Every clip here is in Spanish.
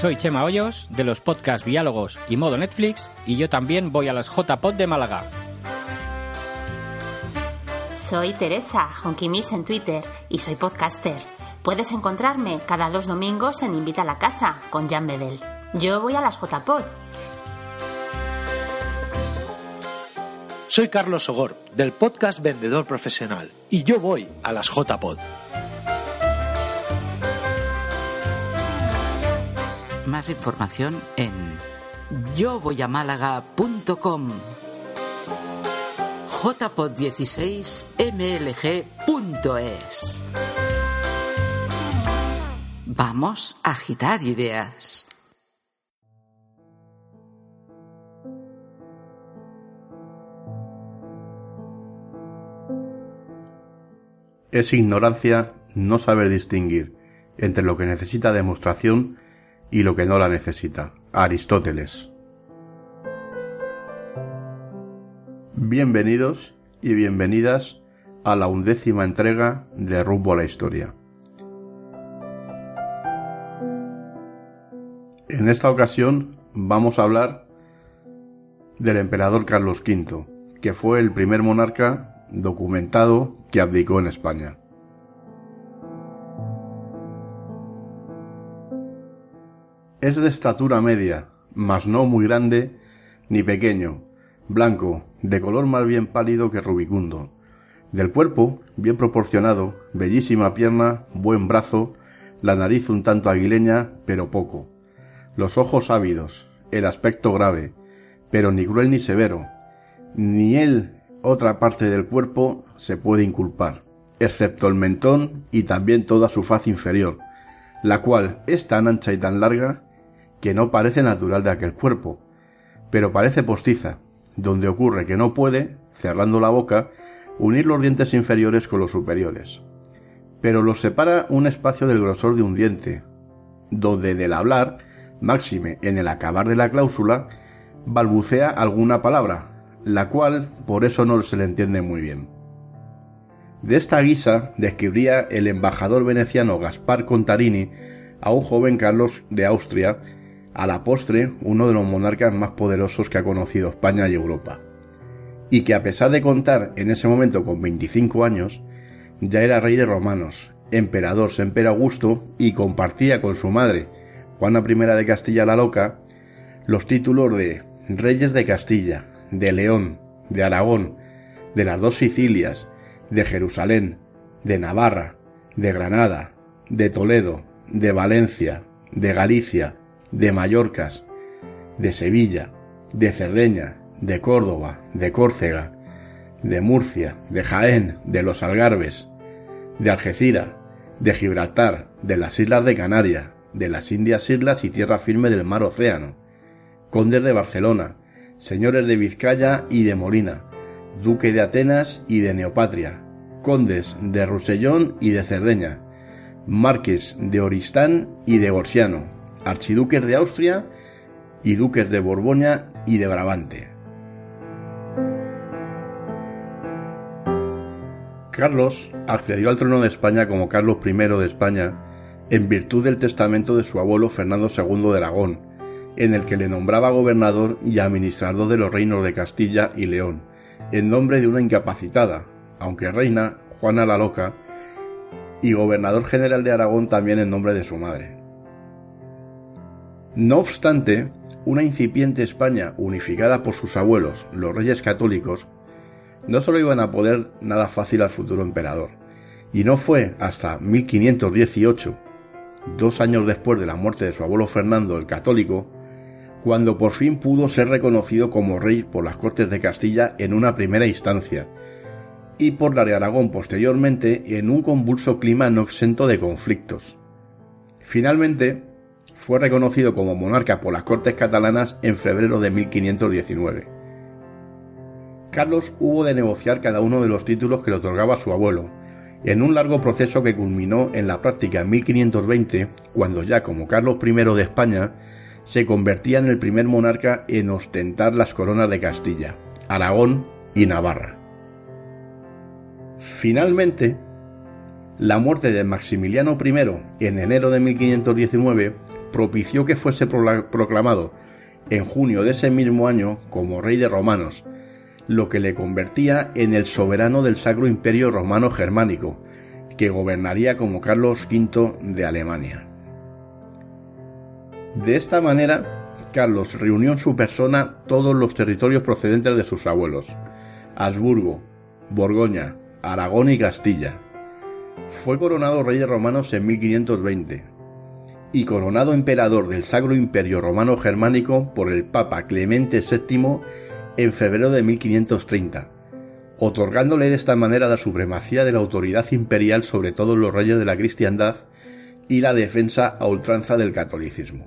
Soy Chema Hoyos, de los podcasts Diálogos y Modo Netflix, y yo también voy a las JPod de Málaga. Soy Teresa, Honkimis en Twitter, y soy podcaster. Puedes encontrarme cada dos domingos en Invita a la Casa, con Jan Bedel. Yo voy a las JPod. Soy Carlos Sogor, del podcast Vendedor Profesional, y yo voy a las JPod. Más información en yovoyamálaga.com jpod16mlg.es Vamos a agitar ideas. Es ignorancia no saber distinguir entre lo que necesita demostración y lo que no la necesita. Aristóteles. Bienvenidos y bienvenidas a la undécima entrega de Rumbo a la Historia. En esta ocasión vamos a hablar del emperador Carlos V, que fue el primer monarca documentado que abdicó en España. Es de estatura media, mas no muy grande ni pequeño, blanco, de color más bien pálido que rubicundo. Del cuerpo, bien proporcionado, bellísima pierna, buen brazo, la nariz un tanto aguileña, pero poco. Los ojos ávidos, el aspecto grave, pero ni cruel ni severo. Ni él otra parte del cuerpo se puede inculpar, excepto el mentón y también toda su faz inferior, la cual es tan ancha y tan larga que no parece natural de aquel cuerpo, pero parece postiza, donde ocurre que no puede, cerrando la boca, unir los dientes inferiores con los superiores. Pero los separa un espacio del grosor de un diente, donde del hablar, máxime en el acabar de la cláusula, balbucea alguna palabra, la cual por eso no se le entiende muy bien. De esta guisa describía el embajador veneciano Gaspar Contarini a un joven Carlos de Austria a la postre uno de los monarcas más poderosos que ha conocido España y Europa, y que a pesar de contar en ese momento con 25 años, ya era rey de romanos, emperador Semper Augusto y compartía con su madre, Juana I de Castilla la Loca, los títulos de Reyes de Castilla, de León, de Aragón, de las dos Sicilias, de Jerusalén, de Navarra, de Granada, de Toledo, de Valencia, de Galicia, de Mallorcas, de Sevilla, de Cerdeña, de Córdoba, de Córcega, de Murcia, de Jaén, de los Algarbes, de Algeciras, de Gibraltar, de las Islas de Canarias, de las Indias Islas y tierra firme del mar Océano, condes de Barcelona, señores de Vizcaya y de Molina, duque de Atenas y de Neopatria, condes de Rusellón y de Cerdeña, marques de Oristán y de Gorsiano, archiduques de Austria y duques de Borgoña y de Brabante. Carlos accedió al trono de España como Carlos I de España en virtud del testamento de su abuelo Fernando II de Aragón, en el que le nombraba gobernador y administrador de los reinos de Castilla y León, en nombre de una incapacitada, aunque reina, Juana la Loca, y gobernador general de Aragón también en nombre de su madre. No obstante, una incipiente España unificada por sus abuelos, los reyes católicos, no solo iban a poder nada fácil al futuro emperador, y no fue hasta 1518, dos años después de la muerte de su abuelo Fernando el Católico, cuando por fin pudo ser reconocido como rey por las Cortes de Castilla en una primera instancia, y por la de Aragón posteriormente en un convulso clima no exento de conflictos. Finalmente, fue reconocido como monarca por las Cortes catalanas en febrero de 1519. Carlos hubo de negociar cada uno de los títulos que le otorgaba su abuelo, en un largo proceso que culminó en la práctica en 1520, cuando ya como Carlos I de España se convertía en el primer monarca en ostentar las coronas de Castilla, Aragón y Navarra. Finalmente, la muerte de Maximiliano I en enero de 1519 propició que fuese proclamado en junio de ese mismo año como rey de romanos, lo que le convertía en el soberano del Sacro Imperio Romano Germánico, que gobernaría como Carlos V de Alemania. De esta manera, Carlos reunió en su persona todos los territorios procedentes de sus abuelos, Habsburgo, Borgoña, Aragón y Castilla. Fue coronado rey de romanos en 1520 y coronado emperador del Sacro Imperio Romano Germánico por el Papa Clemente VII en febrero de 1530, otorgándole de esta manera la supremacía de la autoridad imperial sobre todos los reyes de la cristiandad y la defensa a ultranza del catolicismo.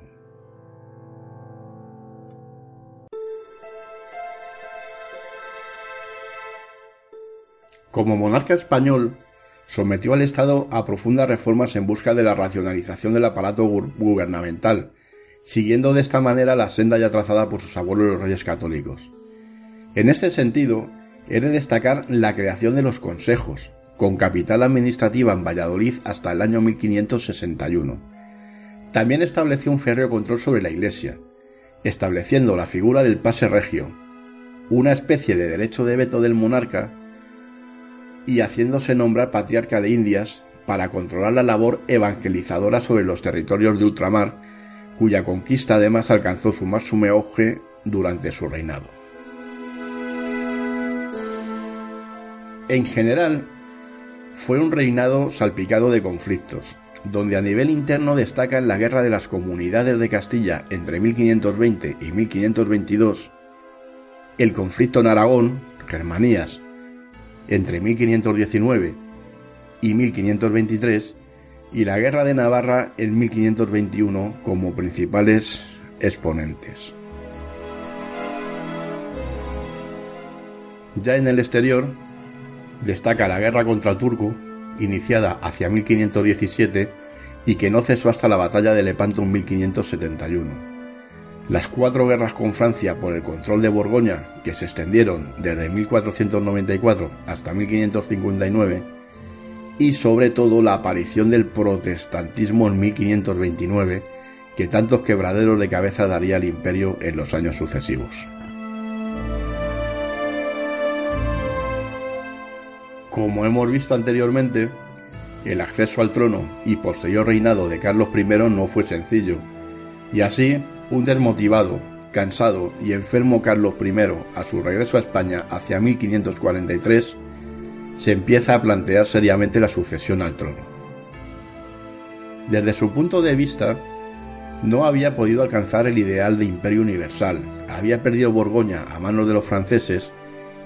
Como monarca español, sometió al Estado a profundas reformas en busca de la racionalización del aparato gubernamental, siguiendo de esta manera la senda ya trazada por sus abuelos los reyes católicos. En este sentido, he de destacar la creación de los consejos, con capital administrativa en Valladolid hasta el año 1561. También estableció un férreo control sobre la Iglesia, estableciendo la figura del pase regio, una especie de derecho de veto del monarca y haciéndose nombrar patriarca de Indias para controlar la labor evangelizadora sobre los territorios de ultramar, cuya conquista además alcanzó su máximo auge durante su reinado. En general, fue un reinado salpicado de conflictos, donde a nivel interno destacan la guerra de las comunidades de Castilla entre 1520 y 1522, el conflicto en Aragón, Germanías, entre 1519 y 1523 y la Guerra de Navarra en 1521 como principales exponentes. Ya en el exterior destaca la guerra contra el turco, iniciada hacia 1517 y que no cesó hasta la batalla de Lepanto en 1571 las cuatro guerras con Francia por el control de Borgoña, que se extendieron desde 1494 hasta 1559, y sobre todo la aparición del protestantismo en 1529, que tantos quebraderos de cabeza daría al imperio en los años sucesivos. Como hemos visto anteriormente, el acceso al trono y posterior reinado de Carlos I no fue sencillo, y así un desmotivado, cansado y enfermo Carlos I, a su regreso a España hacia 1543, se empieza a plantear seriamente la sucesión al trono. Desde su punto de vista, no había podido alcanzar el ideal de imperio universal, había perdido Borgoña a manos de los franceses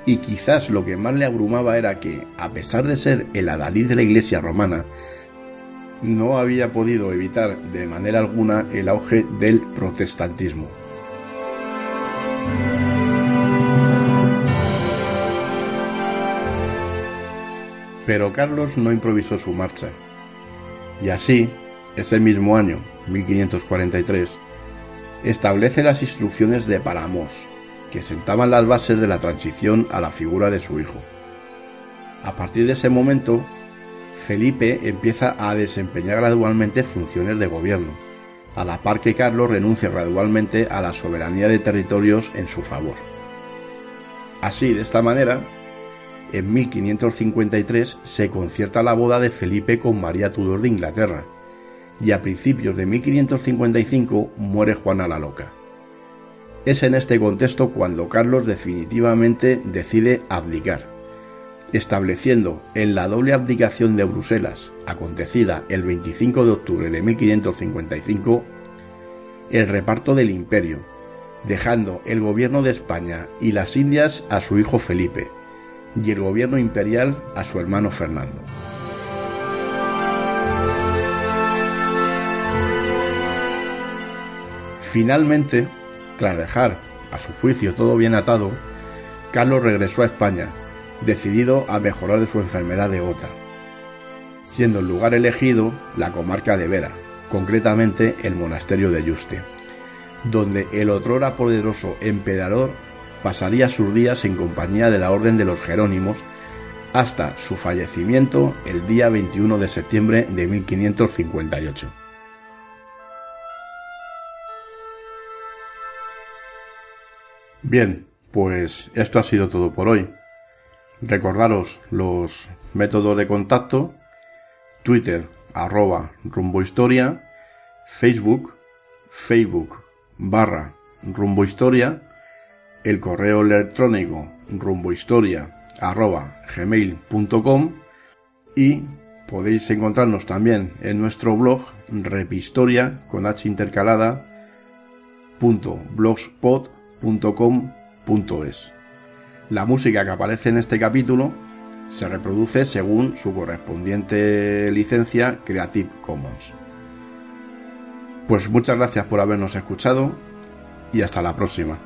y quizás lo que más le abrumaba era que, a pesar de ser el adalid de la Iglesia romana, no había podido evitar de manera alguna el auge del protestantismo. Pero Carlos no improvisó su marcha. Y así, ese mismo año, 1543, establece las instrucciones de Palamos, que sentaban las bases de la transición a la figura de su hijo. A partir de ese momento, Felipe empieza a desempeñar gradualmente funciones de gobierno, a la par que Carlos renuncia gradualmente a la soberanía de territorios en su favor. Así, de esta manera, en 1553 se concierta la boda de Felipe con María Tudor de Inglaterra, y a principios de 1555 muere Juana la Loca. Es en este contexto cuando Carlos definitivamente decide abdicar estableciendo en la doble abdicación de Bruselas, acontecida el 25 de octubre de 1555, el reparto del imperio, dejando el gobierno de España y las Indias a su hijo Felipe y el gobierno imperial a su hermano Fernando. Finalmente, tras dejar a su juicio todo bien atado, Carlos regresó a España, decidido a mejorar de su enfermedad de gota, siendo el lugar elegido la comarca de Vera, concretamente el monasterio de Yuste, donde el otrora poderoso emperador pasaría sus días en compañía de la Orden de los Jerónimos hasta su fallecimiento el día 21 de septiembre de 1558. Bien, pues esto ha sido todo por hoy. Recordaros los métodos de contacto, Twitter arroba rumbohistoria, Facebook, Facebook barra rumbohistoria, el correo electrónico rumbohistoria arroba gmail.com y podéis encontrarnos también en nuestro blog repistoria con h intercalada. La música que aparece en este capítulo se reproduce según su correspondiente licencia Creative Commons. Pues muchas gracias por habernos escuchado y hasta la próxima.